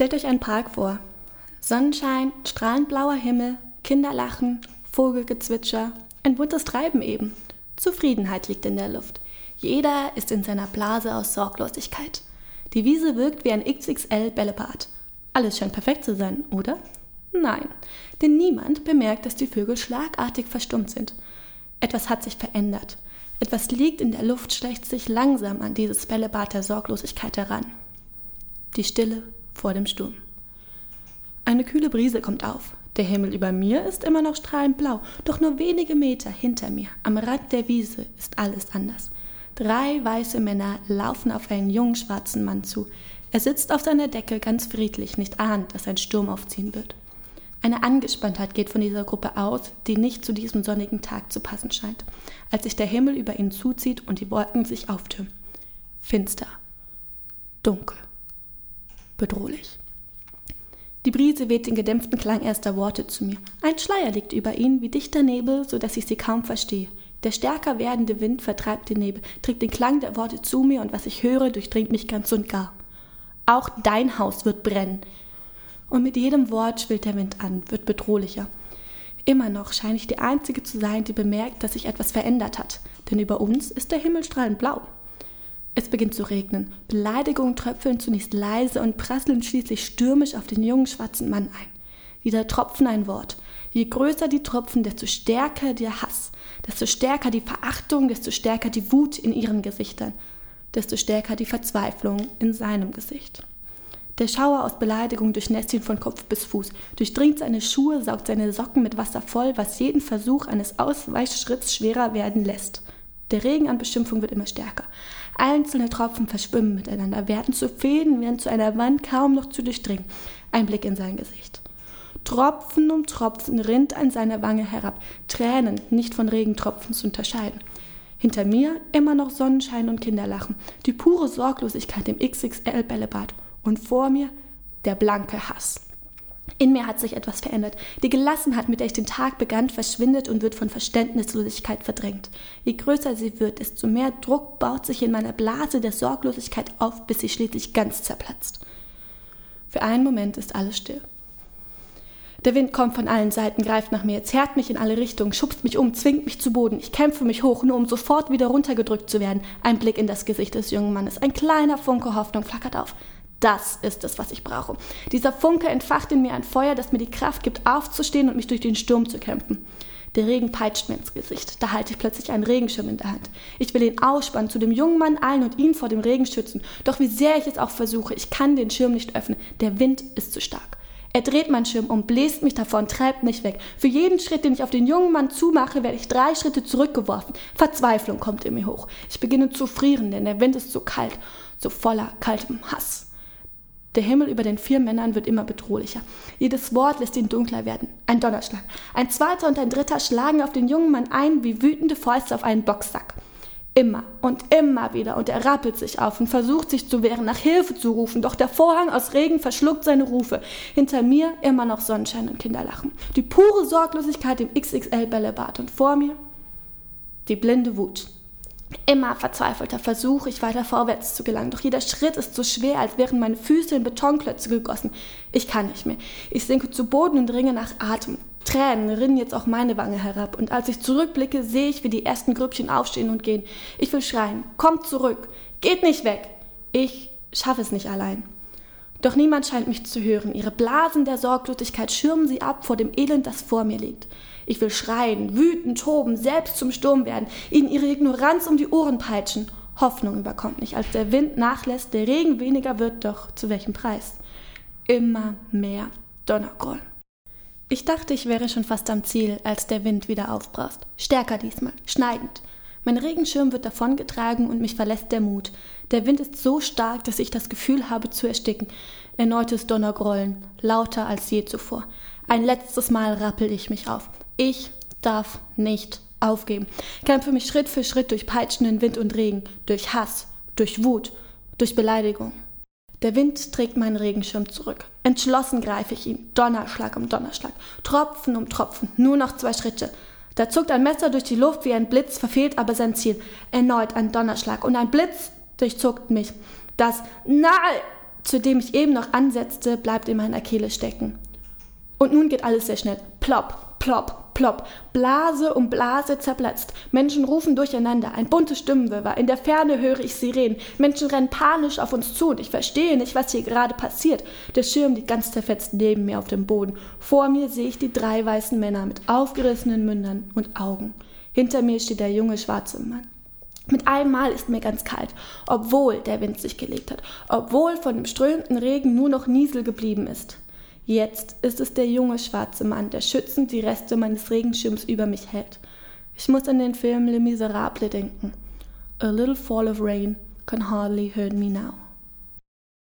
Stellt euch einen Park vor. Sonnenschein, strahlend blauer Himmel, Kinderlachen, Vogelgezwitscher, ein buntes Treiben eben. Zufriedenheit liegt in der Luft. Jeder ist in seiner Blase aus Sorglosigkeit. Die Wiese wirkt wie ein XXL Bällebad. Alles scheint perfekt zu sein, oder? Nein, denn niemand bemerkt, dass die Vögel schlagartig verstummt sind. Etwas hat sich verändert. Etwas liegt in der Luft, schleicht sich langsam an dieses Bällebad der Sorglosigkeit heran. Die Stille vor dem Sturm. Eine kühle Brise kommt auf. Der Himmel über mir ist immer noch strahlend blau, doch nur wenige Meter hinter mir, am Rand der Wiese, ist alles anders. Drei weiße Männer laufen auf einen jungen schwarzen Mann zu. Er sitzt auf seiner Decke ganz friedlich, nicht ahnt, dass ein Sturm aufziehen wird. Eine Angespanntheit geht von dieser Gruppe aus, die nicht zu diesem sonnigen Tag zu passen scheint, als sich der Himmel über ihnen zuzieht und die Wolken sich auftürmen. Finster, dunkel, bedrohlich. Die Brise weht den gedämpften Klang erster Worte zu mir. Ein Schleier liegt über ihnen wie dichter Nebel, so dass ich sie kaum verstehe. Der stärker werdende Wind vertreibt den Nebel, trägt den Klang der Worte zu mir und was ich höre, durchdringt mich ganz und gar. Auch dein Haus wird brennen. Und mit jedem Wort schwillt der Wind an, wird bedrohlicher. Immer noch scheine ich die Einzige zu sein, die bemerkt, dass sich etwas verändert hat, denn über uns ist der Himmel strahlend blau. Es beginnt zu regnen. Beleidigungen tröpfeln zunächst leise und prasseln schließlich stürmisch auf den jungen schwarzen Mann ein. Wieder tropfen ein Wort. Je größer die Tropfen, desto stärker der Hass, desto stärker die Verachtung, desto stärker die Wut in ihren Gesichtern, desto stärker die Verzweiflung in seinem Gesicht. Der Schauer aus Beleidigung durchnässt ihn von Kopf bis Fuß, durchdringt seine Schuhe, saugt seine Socken mit Wasser voll, was jeden Versuch eines Ausweichschritts schwerer werden lässt. Der Regen an Beschimpfung wird immer stärker. Einzelne Tropfen verschwimmen miteinander, werden zu Fäden, werden zu einer Wand kaum noch zu durchdringen. Ein Blick in sein Gesicht. Tropfen um Tropfen rinnt an seiner Wange herab, Tränen nicht von Regentropfen zu unterscheiden. Hinter mir immer noch Sonnenschein und Kinderlachen, die pure Sorglosigkeit im XXL-Bällebad und vor mir der blanke Hass. In mir hat sich etwas verändert. Die Gelassenheit, mit der ich den Tag begann, verschwindet und wird von Verständnislosigkeit verdrängt. Je größer sie wird, desto mehr Druck baut sich in meiner Blase der Sorglosigkeit auf, bis sie schließlich ganz zerplatzt. Für einen Moment ist alles still. Der Wind kommt von allen Seiten, greift nach mir, zerrt mich in alle Richtungen, schubst mich um, zwingt mich zu Boden. Ich kämpfe mich hoch, nur um sofort wieder runtergedrückt zu werden. Ein Blick in das Gesicht des jungen Mannes, ein kleiner Funke Hoffnung flackert auf. Das ist es, was ich brauche. Dieser Funke entfacht in mir ein Feuer, das mir die Kraft gibt, aufzustehen und mich durch den Sturm zu kämpfen. Der Regen peitscht mir ins Gesicht. Da halte ich plötzlich einen Regenschirm in der Hand. Ich will ihn ausspannen, zu dem jungen Mann eilen und ihn vor dem Regen schützen. Doch wie sehr ich es auch versuche, ich kann den Schirm nicht öffnen. Der Wind ist zu stark. Er dreht meinen Schirm um, bläst mich davon, treibt mich weg. Für jeden Schritt, den ich auf den jungen Mann zumache, werde ich drei Schritte zurückgeworfen. Verzweiflung kommt in mir hoch. Ich beginne zu frieren, denn der Wind ist so kalt, so voller kaltem Hass. Der Himmel über den vier Männern wird immer bedrohlicher. Jedes Wort lässt ihn dunkler werden. Ein Donnerschlag. Ein zweiter und ein dritter schlagen auf den jungen Mann ein wie wütende Fäuste auf einen Boxsack. Immer und immer wieder und er rappelt sich auf und versucht sich zu wehren, nach Hilfe zu rufen, doch der Vorhang aus Regen verschluckt seine Rufe. Hinter mir immer noch Sonnenschein und Kinderlachen. Die pure Sorglosigkeit im XXL-Bällebad und vor mir die blinde Wut. Immer verzweifelter versuche ich weiter vorwärts zu gelangen, doch jeder Schritt ist so schwer, als wären meine Füße in Betonklötze gegossen. Ich kann nicht mehr. Ich sinke zu Boden und ringe nach Atem. Tränen rinnen jetzt auch meine Wange herab, und als ich zurückblicke, sehe ich, wie die ersten Grüppchen aufstehen und gehen. Ich will schreien, kommt zurück, geht nicht weg. Ich schaffe es nicht allein. Doch niemand scheint mich zu hören. Ihre Blasen der Sorglosigkeit schirmen sie ab vor dem Elend, das vor mir liegt. Ich will schreien, wüten, toben, selbst zum Sturm werden, ihnen ihre Ignoranz um die Ohren peitschen. Hoffnung überkommt mich, als der Wind nachlässt, der Regen weniger wird, doch zu welchem Preis? Immer mehr Donnergroll. Ich dachte, ich wäre schon fast am Ziel, als der Wind wieder aufbraust. Stärker diesmal, schneidend. Mein Regenschirm wird davongetragen und mich verlässt der Mut. Der Wind ist so stark, dass ich das Gefühl habe zu ersticken. Erneutes Donnergrollen, lauter als je zuvor. Ein letztes Mal rappel ich mich auf. Ich darf nicht aufgeben. Kämpfe mich Schritt für Schritt durch peitschenden Wind und Regen, durch Hass, durch Wut, durch Beleidigung. Der Wind trägt meinen Regenschirm zurück. Entschlossen greife ich ihn, Donnerschlag um Donnerschlag, Tropfen um Tropfen, nur noch zwei Schritte. Da zuckt ein Messer durch die Luft wie ein Blitz, verfehlt aber sein Ziel. Erneut ein Donnerschlag und ein Blitz durchzuckt mich. Das Nein! zu dem ich eben noch ansetzte, bleibt in meiner Kehle stecken. Und nun geht alles sehr schnell. Plopp, plopp, plopp. Blase um Blase zerplatzt. Menschen rufen durcheinander. Ein buntes Stimmenwirrwarr. In der Ferne höre ich Sirenen. Menschen rennen panisch auf uns zu und ich verstehe nicht, was hier gerade passiert. Der Schirm liegt ganz zerfetzt neben mir auf dem Boden. Vor mir sehe ich die drei weißen Männer mit aufgerissenen Mündern und Augen. Hinter mir steht der junge schwarze Mann. Mit einmal ist mir ganz kalt, obwohl der Wind sich gelegt hat, obwohl von dem strömenden Regen nur noch Niesel geblieben ist. Jetzt ist es der junge schwarze Mann, der schützend die Reste meines Regenschirms über mich hält. Ich muss an den Film Le Miserable denken. A little fall of rain can hardly hurt me now.